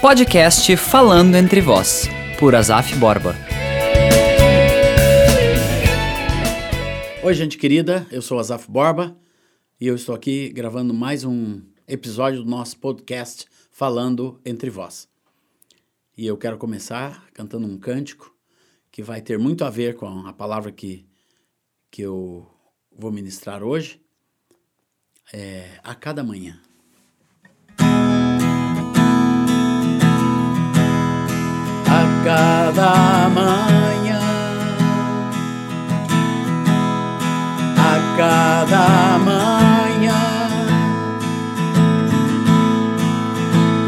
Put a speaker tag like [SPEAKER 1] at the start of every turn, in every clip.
[SPEAKER 1] Podcast Falando Entre Vós, por Azaf Borba.
[SPEAKER 2] Oi, gente querida, eu sou Azaf Borba e eu estou aqui gravando mais um episódio do nosso podcast Falando Entre Vós. E eu quero começar cantando um cântico que vai ter muito a ver com a palavra que, que eu vou ministrar hoje. É, a cada manhã. Cada manhã, a cada manhã,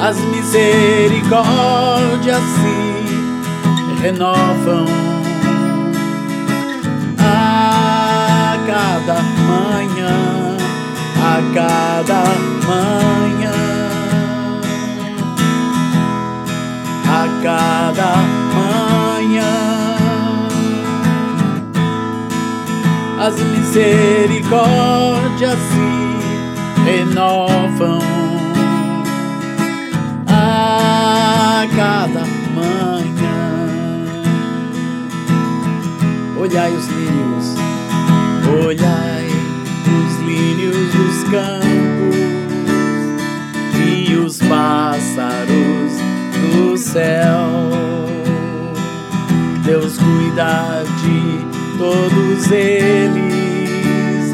[SPEAKER 2] as misericórdias se renovam. A cada manhã, a cada manhã. Cada manhã. As misericórdias se renovam a cada manhã. Olhai os lírios, Deus cuida de todos eles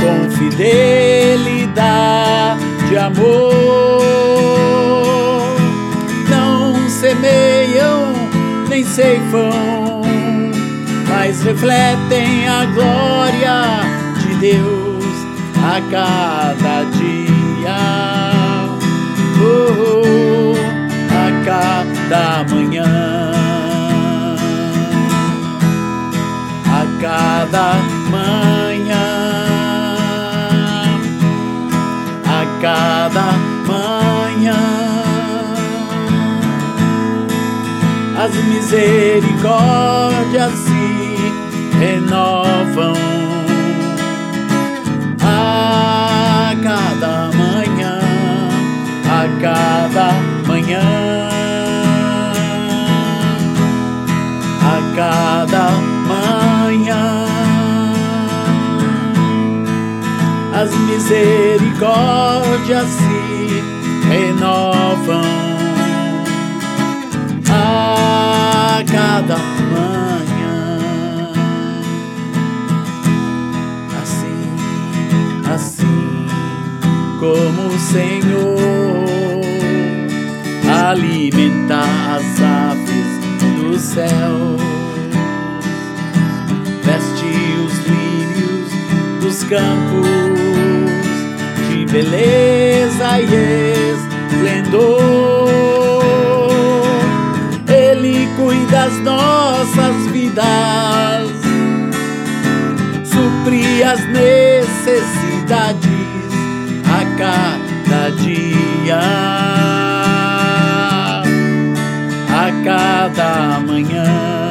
[SPEAKER 2] com fidelidade de amor. Não semeiam nem ceifam, mas refletem a glória de Deus a cada dia. Oh, oh cada manhã. Cada manhã. A cada manhã. As misericórdias se renovam. A cada manhã. A cada manhã. cada manhã. As misericórdias se renovam a cada manhã. Assim, assim como o Senhor alimenta as aves do céu campos de beleza e esplendor. Ele cuida das nossas vidas, supri as necessidades a cada dia, a cada manhã.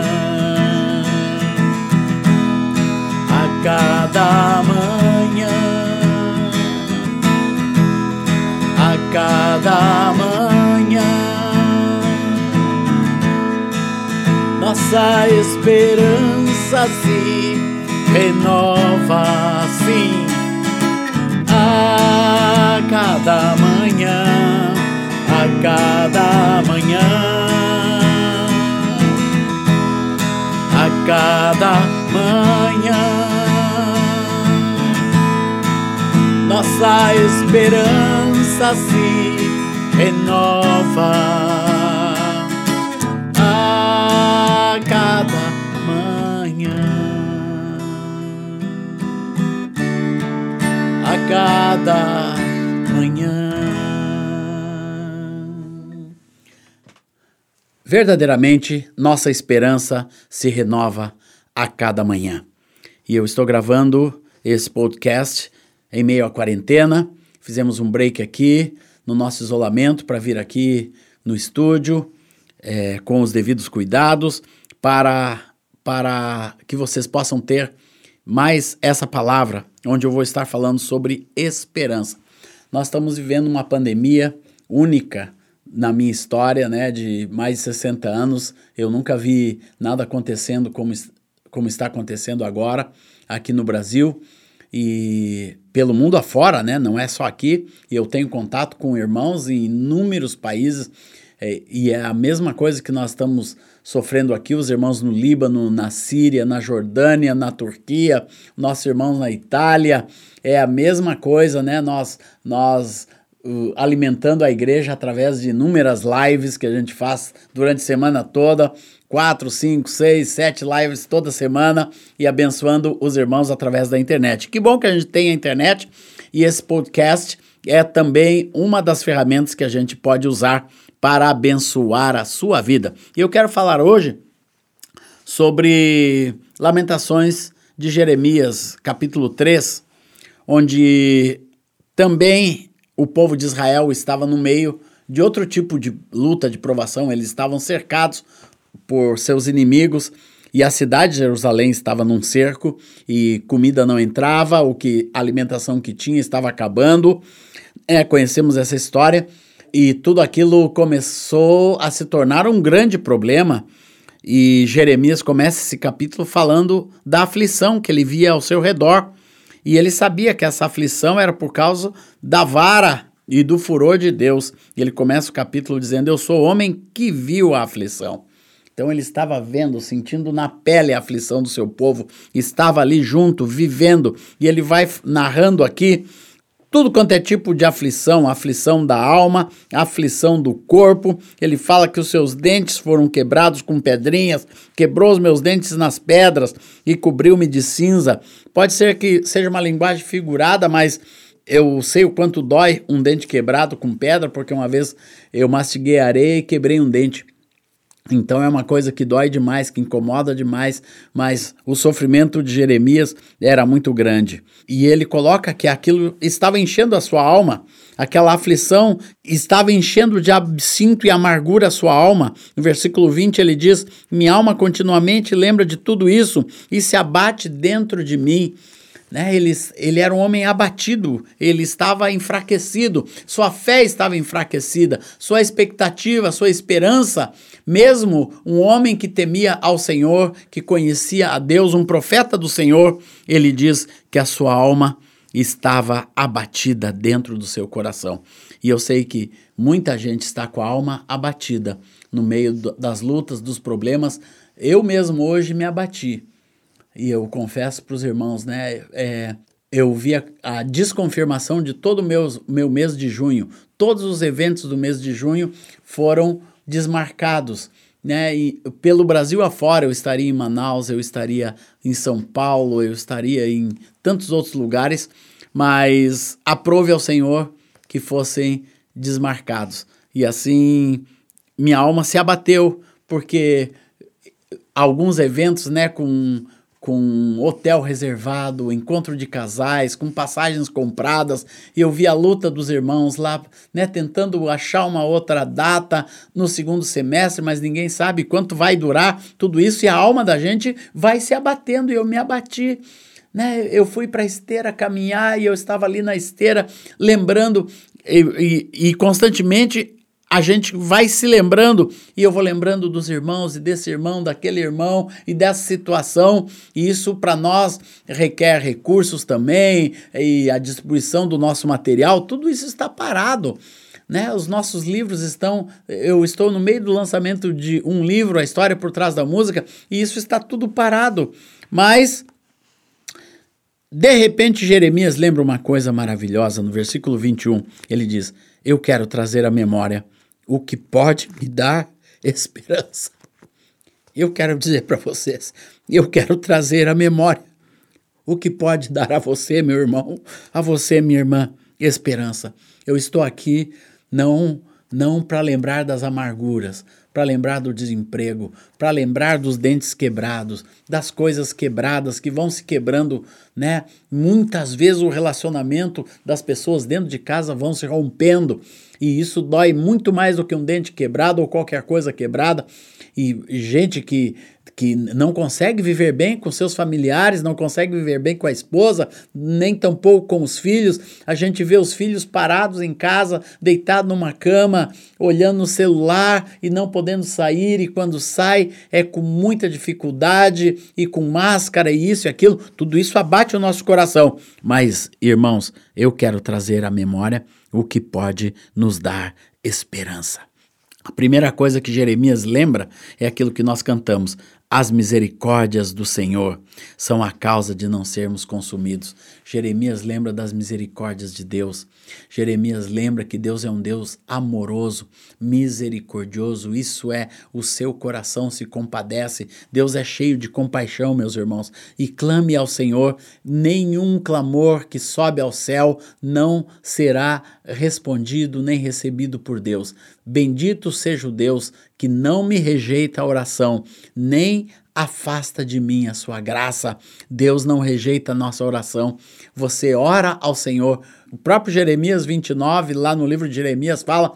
[SPEAKER 2] Nossa esperança se renova assim a cada manhã, a cada manhã. A cada manhã nossa esperança se renova Verdadeiramente, nossa esperança se renova a cada manhã. E eu estou gravando esse podcast em meio à quarentena. Fizemos um break aqui no nosso isolamento para vir aqui no estúdio é, com os devidos cuidados para, para que vocês possam ter mais essa palavra, onde eu vou estar falando sobre esperança. Nós estamos vivendo uma pandemia única na minha história, né, de mais de 60 anos, eu nunca vi nada acontecendo como, como está acontecendo agora aqui no Brasil e pelo mundo afora, né, não é só aqui. Eu tenho contato com irmãos em inúmeros países é, e é a mesma coisa que nós estamos sofrendo aqui, os irmãos no Líbano, na Síria, na Jordânia, na Turquia, nossos irmãos na Itália, é a mesma coisa, né? Nós, nós uh, alimentando a igreja através de inúmeras lives que a gente faz durante a semana toda, quatro, cinco, seis, sete lives toda semana e abençoando os irmãos através da internet. Que bom que a gente tem a internet e esse podcast é também uma das ferramentas que a gente pode usar para abençoar a sua vida. E eu quero falar hoje sobre Lamentações de Jeremias, capítulo 3, onde também o povo de Israel estava no meio de outro tipo de luta, de provação. Eles estavam cercados por seus inimigos e a cidade de Jerusalém estava num cerco e comida não entrava, o que a alimentação que tinha estava acabando. É, conhecemos essa história e tudo aquilo começou a se tornar um grande problema. E Jeremias começa esse capítulo falando da aflição que ele via ao seu redor. E ele sabia que essa aflição era por causa da vara e do furor de Deus. E ele começa o capítulo dizendo: Eu sou homem que viu a aflição. Então ele estava vendo, sentindo na pele a aflição do seu povo, estava ali junto, vivendo, e ele vai narrando aqui tudo quanto é tipo de aflição, aflição da alma, aflição do corpo. Ele fala que os seus dentes foram quebrados com pedrinhas, quebrou os meus dentes nas pedras e cobriu-me de cinza. Pode ser que seja uma linguagem figurada, mas eu sei o quanto dói um dente quebrado com pedra, porque uma vez eu mastiguei areia e quebrei um dente. Então é uma coisa que dói demais, que incomoda demais, mas o sofrimento de Jeremias era muito grande. E ele coloca que aquilo estava enchendo a sua alma, aquela aflição estava enchendo de absinto e amargura a sua alma. No versículo 20 ele diz: Minha alma continuamente lembra de tudo isso e se abate dentro de mim. Né? Ele, ele era um homem abatido, ele estava enfraquecido, sua fé estava enfraquecida, sua expectativa, sua esperança. Mesmo um homem que temia ao Senhor, que conhecia a Deus, um profeta do Senhor, ele diz que a sua alma estava abatida dentro do seu coração. E eu sei que muita gente está com a alma abatida no meio das lutas, dos problemas. Eu mesmo hoje me abati e eu confesso para os irmãos, né? É, eu vi a, a, desconfirmação de todo o meu, meu mês de junho. Todos os eventos do mês de junho foram desmarcados. Né? E pelo Brasil afora, eu estaria em Manaus, eu estaria em São Paulo, eu estaria em tantos outros lugares, mas aprove ao Senhor que fossem desmarcados. E assim minha alma se abateu, porque alguns eventos, né, com com hotel reservado, encontro de casais, com passagens compradas, e eu vi a luta dos irmãos lá, né, tentando achar uma outra data no segundo semestre, mas ninguém sabe quanto vai durar tudo isso, e a alma da gente vai se abatendo, e eu me abati. Né, eu fui para a esteira caminhar e eu estava ali na esteira lembrando e, e, e constantemente a gente vai se lembrando, e eu vou lembrando dos irmãos, e desse irmão, daquele irmão, e dessa situação, e isso para nós requer recursos também, e a distribuição do nosso material, tudo isso está parado. Né? Os nossos livros estão. Eu estou no meio do lançamento de um livro, A História por Trás da Música, e isso está tudo parado. Mas de repente, Jeremias lembra uma coisa maravilhosa no versículo 21. Ele diz: Eu quero trazer à memória o que pode me dar esperança. Eu quero dizer para vocês, eu quero trazer à memória o que pode dar a você, meu irmão, a você, minha irmã, esperança. Eu estou aqui não não para lembrar das amarguras, para lembrar do desemprego, para lembrar dos dentes quebrados, das coisas quebradas que vão se quebrando, né? Muitas vezes o relacionamento das pessoas dentro de casa vão se rompendo e isso dói muito mais do que um dente quebrado ou qualquer coisa quebrada. E gente que que não consegue viver bem com seus familiares, não consegue viver bem com a esposa, nem tampouco com os filhos. A gente vê os filhos parados em casa, deitados numa cama, olhando no celular e não podendo sair, e quando sai é com muita dificuldade e com máscara e isso e aquilo. Tudo isso abate o nosso coração. Mas, irmãos, eu quero trazer à memória o que pode nos dar esperança. A primeira coisa que Jeremias lembra é aquilo que nós cantamos: as misericórdias do Senhor são a causa de não sermos consumidos. Jeremias lembra das misericórdias de Deus. Jeremias lembra que Deus é um Deus amoroso, misericordioso. Isso é, o seu coração se compadece. Deus é cheio de compaixão, meus irmãos. E clame ao Senhor. Nenhum clamor que sobe ao céu não será respondido nem recebido por Deus. Bendito seja o Deus que não me rejeita a oração, nem afasta de mim a sua graça. Deus não rejeita a nossa oração. Você ora ao Senhor. O próprio Jeremias 29, lá no livro de Jeremias, fala: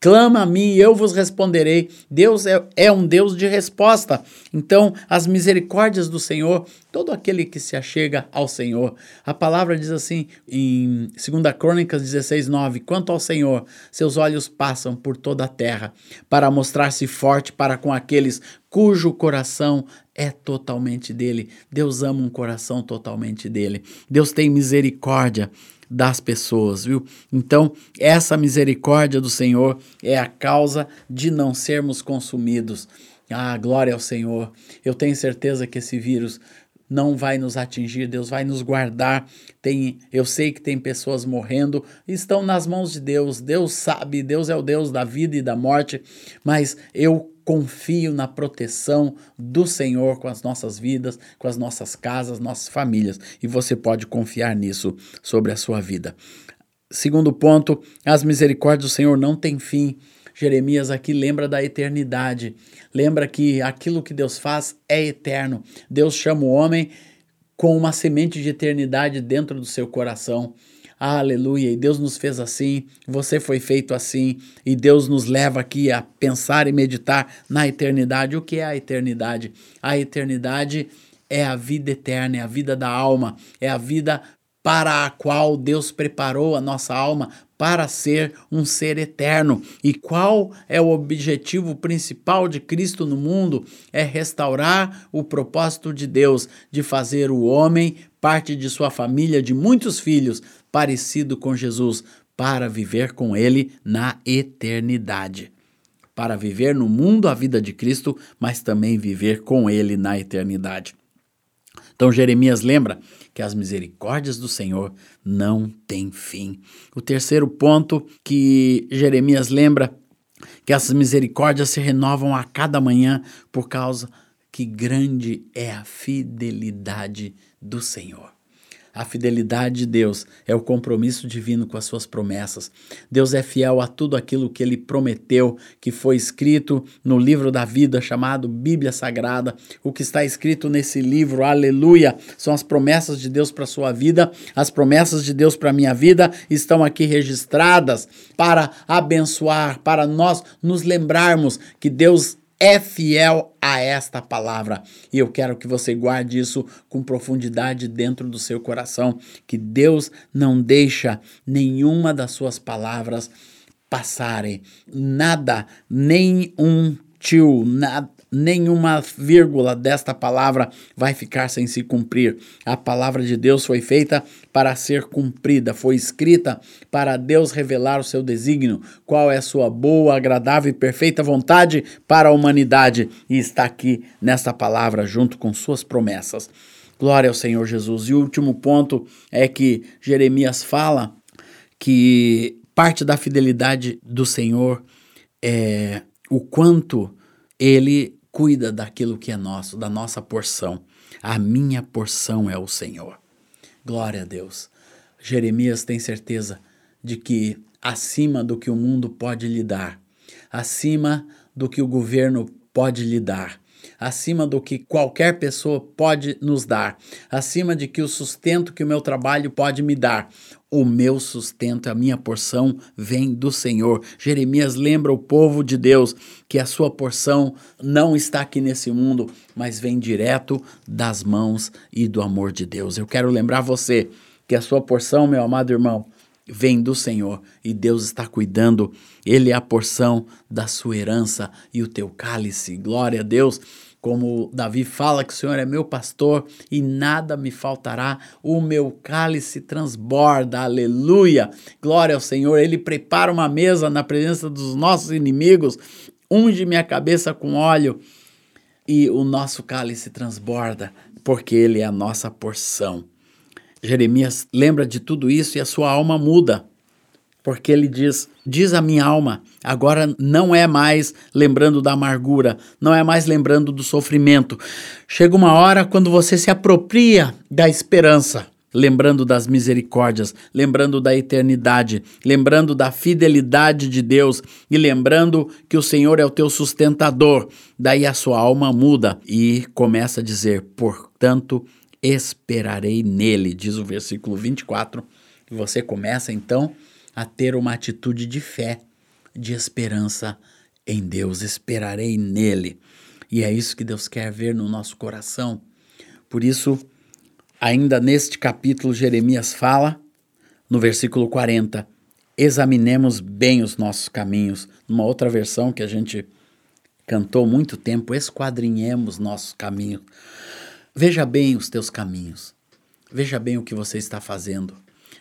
[SPEAKER 2] Clama a mim e eu vos responderei. Deus é, é um Deus de resposta. Então, as misericórdias do Senhor, todo aquele que se achega ao Senhor. A palavra diz assim em 2 Crônicas 16, 9: Quanto ao Senhor, seus olhos passam por toda a terra, para mostrar-se forte para com aqueles cujo coração é totalmente dele. Deus ama um coração totalmente dele. Deus tem misericórdia das pessoas, viu? Então, essa misericórdia do Senhor é a causa de não sermos consumidos. Ah, glória ao Senhor. Eu tenho certeza que esse vírus não vai nos atingir, Deus vai nos guardar. Tem, eu sei que tem pessoas morrendo, estão nas mãos de Deus. Deus sabe, Deus é o Deus da vida e da morte, mas eu confio na proteção do Senhor com as nossas vidas, com as nossas casas, nossas famílias, e você pode confiar nisso sobre a sua vida. Segundo ponto, as misericórdias do Senhor não têm fim. Jeremias aqui lembra da eternidade, lembra que aquilo que Deus faz é eterno. Deus chama o homem com uma semente de eternidade dentro do seu coração. Aleluia. E Deus nos fez assim, você foi feito assim, e Deus nos leva aqui a pensar e meditar na eternidade. O que é a eternidade? A eternidade é a vida eterna, é a vida da alma, é a vida para a qual Deus preparou a nossa alma para ser um ser eterno. E qual é o objetivo principal de Cristo no mundo? É restaurar o propósito de Deus de fazer o homem parte de sua família, de muitos filhos, parecido com Jesus, para viver com ele na eternidade. Para viver no mundo a vida de Cristo, mas também viver com ele na eternidade. Então Jeremias lembra que as misericórdias do Senhor não têm fim. O terceiro ponto que Jeremias lembra que essas misericórdias se renovam a cada manhã por causa que grande é a fidelidade do Senhor. A fidelidade de Deus é o compromisso divino com as suas promessas. Deus é fiel a tudo aquilo que ele prometeu, que foi escrito no livro da vida chamado Bíblia Sagrada. O que está escrito nesse livro, aleluia, são as promessas de Deus para a sua vida. As promessas de Deus para a minha vida estão aqui registradas para abençoar, para nós nos lembrarmos que Deus é fiel a esta palavra. E eu quero que você guarde isso com profundidade dentro do seu coração, que Deus não deixa nenhuma das suas palavras passarem. Nada, nem um tio, nada, nenhuma vírgula desta palavra vai ficar sem se cumprir. A palavra de Deus foi feita para ser cumprida, foi escrita para Deus revelar o seu desígnio, qual é a sua boa, agradável e perfeita vontade para a humanidade, e está aqui nesta palavra junto com suas promessas. Glória ao Senhor Jesus. E o último ponto é que Jeremias fala que parte da fidelidade do Senhor é o quanto ele cuida daquilo que é nosso, da nossa porção. A minha porção é o Senhor. Glória a Deus. Jeremias tem certeza de que acima do que o mundo pode lhe dar, acima do que o governo pode lhe dar, acima do que qualquer pessoa pode nos dar, acima de que o sustento que o meu trabalho pode me dar. O meu sustento, a minha porção vem do Senhor. Jeremias lembra o povo de Deus que a sua porção não está aqui nesse mundo, mas vem direto das mãos e do amor de Deus. Eu quero lembrar você que a sua porção, meu amado irmão, vem do Senhor e Deus está cuidando. Ele é a porção da sua herança e o teu cálice. Glória a Deus. Como Davi fala que o Senhor é meu pastor e nada me faltará, o meu cálice transborda, aleluia. Glória ao Senhor, ele prepara uma mesa na presença dos nossos inimigos, unge minha cabeça com óleo e o nosso cálice transborda, porque ele é a nossa porção. Jeremias lembra de tudo isso e a sua alma muda. Porque ele diz: Diz a minha alma, agora não é mais lembrando da amargura, não é mais lembrando do sofrimento. Chega uma hora quando você se apropria da esperança, lembrando das misericórdias, lembrando da eternidade, lembrando da fidelidade de Deus e lembrando que o Senhor é o teu sustentador. Daí a sua alma muda e começa a dizer: Portanto, esperarei nele, diz o versículo 24. E você começa então a ter uma atitude de fé, de esperança em Deus. Esperarei nele. E é isso que Deus quer ver no nosso coração. Por isso, ainda neste capítulo, Jeremias fala, no versículo 40, examinemos bem os nossos caminhos. Numa outra versão que a gente cantou muito tempo, esquadrinhemos nossos caminhos. Veja bem os teus caminhos. Veja bem o que você está fazendo.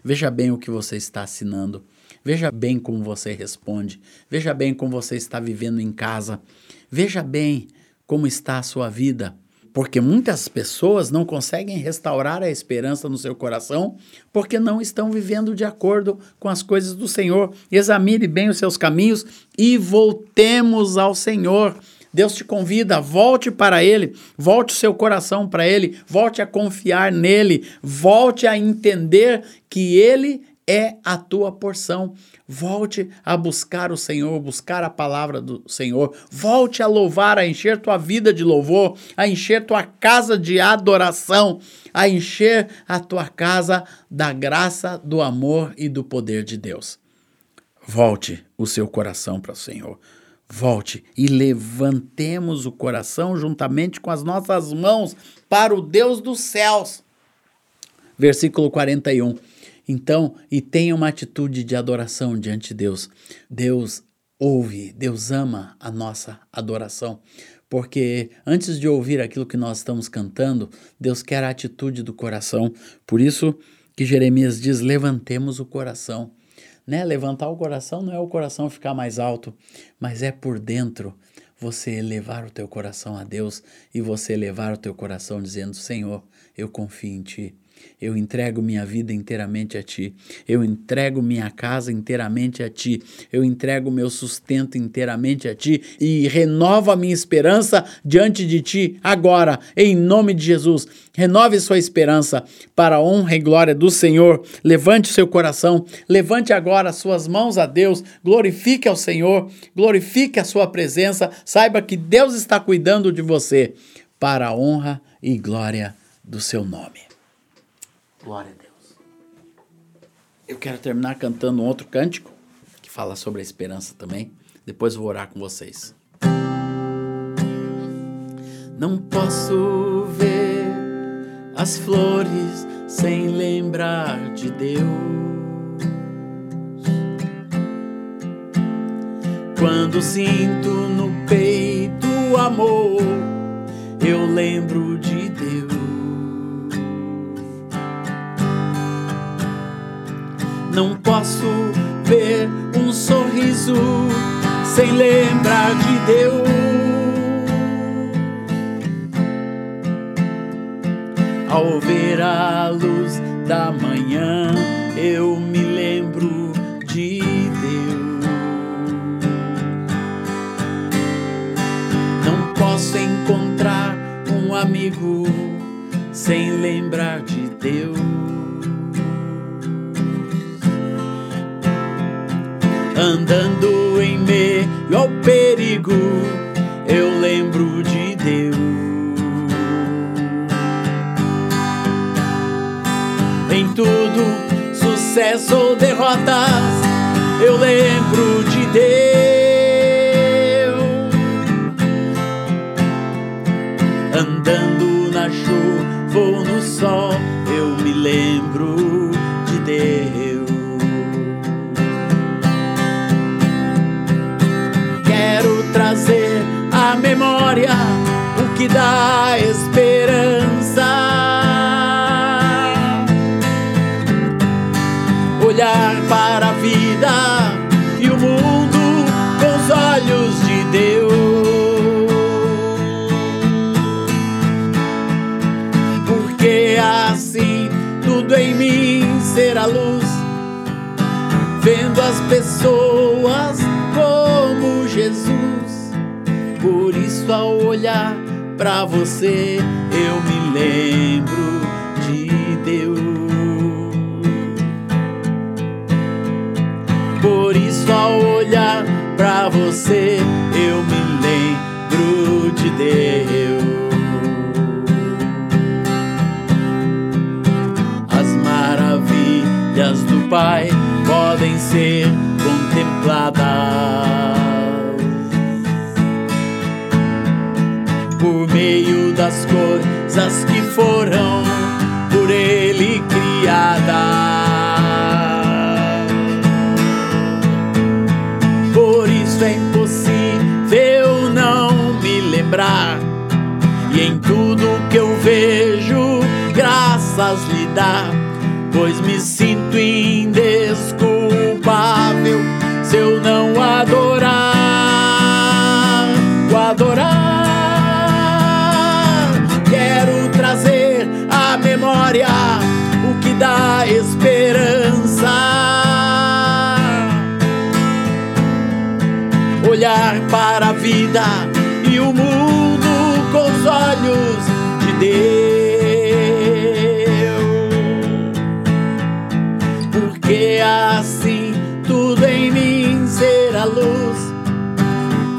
[SPEAKER 2] Veja bem o que você está assinando. Veja bem como você responde. Veja bem como você está vivendo em casa. Veja bem como está a sua vida. Porque muitas pessoas não conseguem restaurar a esperança no seu coração porque não estão vivendo de acordo com as coisas do Senhor. Examine bem os seus caminhos e voltemos ao Senhor. Deus te convida, volte para Ele, volte o seu coração para Ele, volte a confiar nele, volte a entender que Ele é a tua porção. Volte a buscar o Senhor, buscar a palavra do Senhor. Volte a louvar, a encher tua vida de louvor, a encher tua casa de adoração, a encher a tua casa da graça, do amor e do poder de Deus. Volte o seu coração para o Senhor volte e levantemos o coração juntamente com as nossas mãos para o Deus dos céus. Versículo 41. Então, e tenha uma atitude de adoração diante de Deus. Deus ouve, Deus ama a nossa adoração. Porque antes de ouvir aquilo que nós estamos cantando, Deus quer a atitude do coração. Por isso que Jeremias diz: levantemos o coração né? Levantar o coração não é o coração ficar mais alto, mas é por dentro você elevar o teu coração a Deus e você elevar o teu coração dizendo: Senhor, eu confio em Ti. Eu entrego minha vida inteiramente a Ti. Eu entrego minha casa inteiramente a Ti. Eu entrego meu sustento inteiramente a Ti e renovo a minha esperança diante de Ti agora, em nome de Jesus. Renove sua esperança para a honra e glória do Senhor. Levante seu coração, levante agora suas mãos a Deus, glorifique ao Senhor, glorifique a sua presença. Saiba que Deus está cuidando de você para a honra e glória do seu nome. Glória a Deus. Eu quero terminar cantando um outro cântico que fala sobre a esperança também. Depois vou orar com vocês. Não posso ver as flores sem lembrar de Deus. Quando sinto no peito amor, eu lembro Não posso ver um sorriso sem lembrar de Deus. Ao ver a luz da manhã, eu me lembro de Deus. Não posso encontrar um amigo sem lembrar de Deus. andando em meio ao perigo, eu lembro de Deus. Em tudo, sucesso ou derrotas, eu lembro de Deus. Memória o que dá esperança. olhar para a vida e o mundo com os olhos de Deus. Porque assim tudo em mim será luz, vendo as pessoas isso, ao olhar para você, eu me lembro de Deus. Por isso, ao olhar pra você, eu me lembro de Deus. As maravilhas do Pai podem ser contempladas meio das coisas que foram por Ele criadas. lembrar. E em tudo que eu vejo, graças lhe dar, pois me sinto indesculpável vida e o mundo com os olhos de Deus. Porque assim tudo em mim será luz,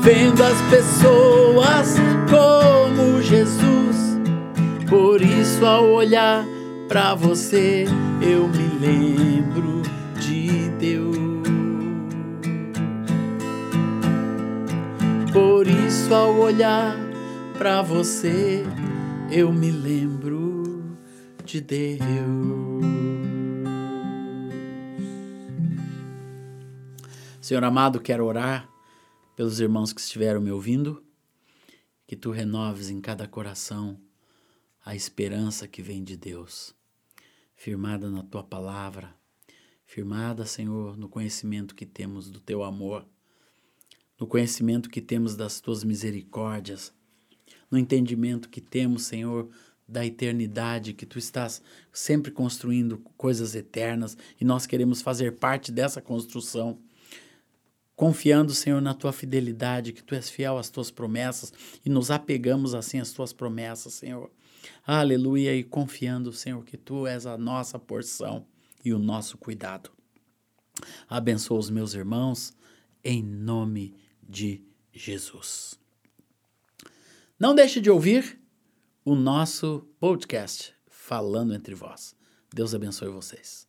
[SPEAKER 2] vendo as pessoas como Jesus. Por isso, ao olhar para você, eu me lembro Por isso, ao olhar para você, eu me lembro de Deus. Senhor amado, quero orar pelos irmãos que estiveram me ouvindo, que tu renoves em cada coração a esperança que vem de Deus, firmada na tua palavra, firmada, Senhor, no conhecimento que temos do teu amor no conhecimento que temos das tuas misericórdias, no entendimento que temos, Senhor, da eternidade, que tu estás sempre construindo coisas eternas e nós queremos fazer parte dessa construção. Confiando, Senhor, na tua fidelidade, que tu és fiel às tuas promessas e nos apegamos assim às tuas promessas, Senhor. Aleluia, e confiando, Senhor, que tu és a nossa porção e o nosso cuidado. Abençoa os meus irmãos, em nome de de Jesus. Não deixe de ouvir o nosso podcast Falando Entre Vós. Deus abençoe vocês.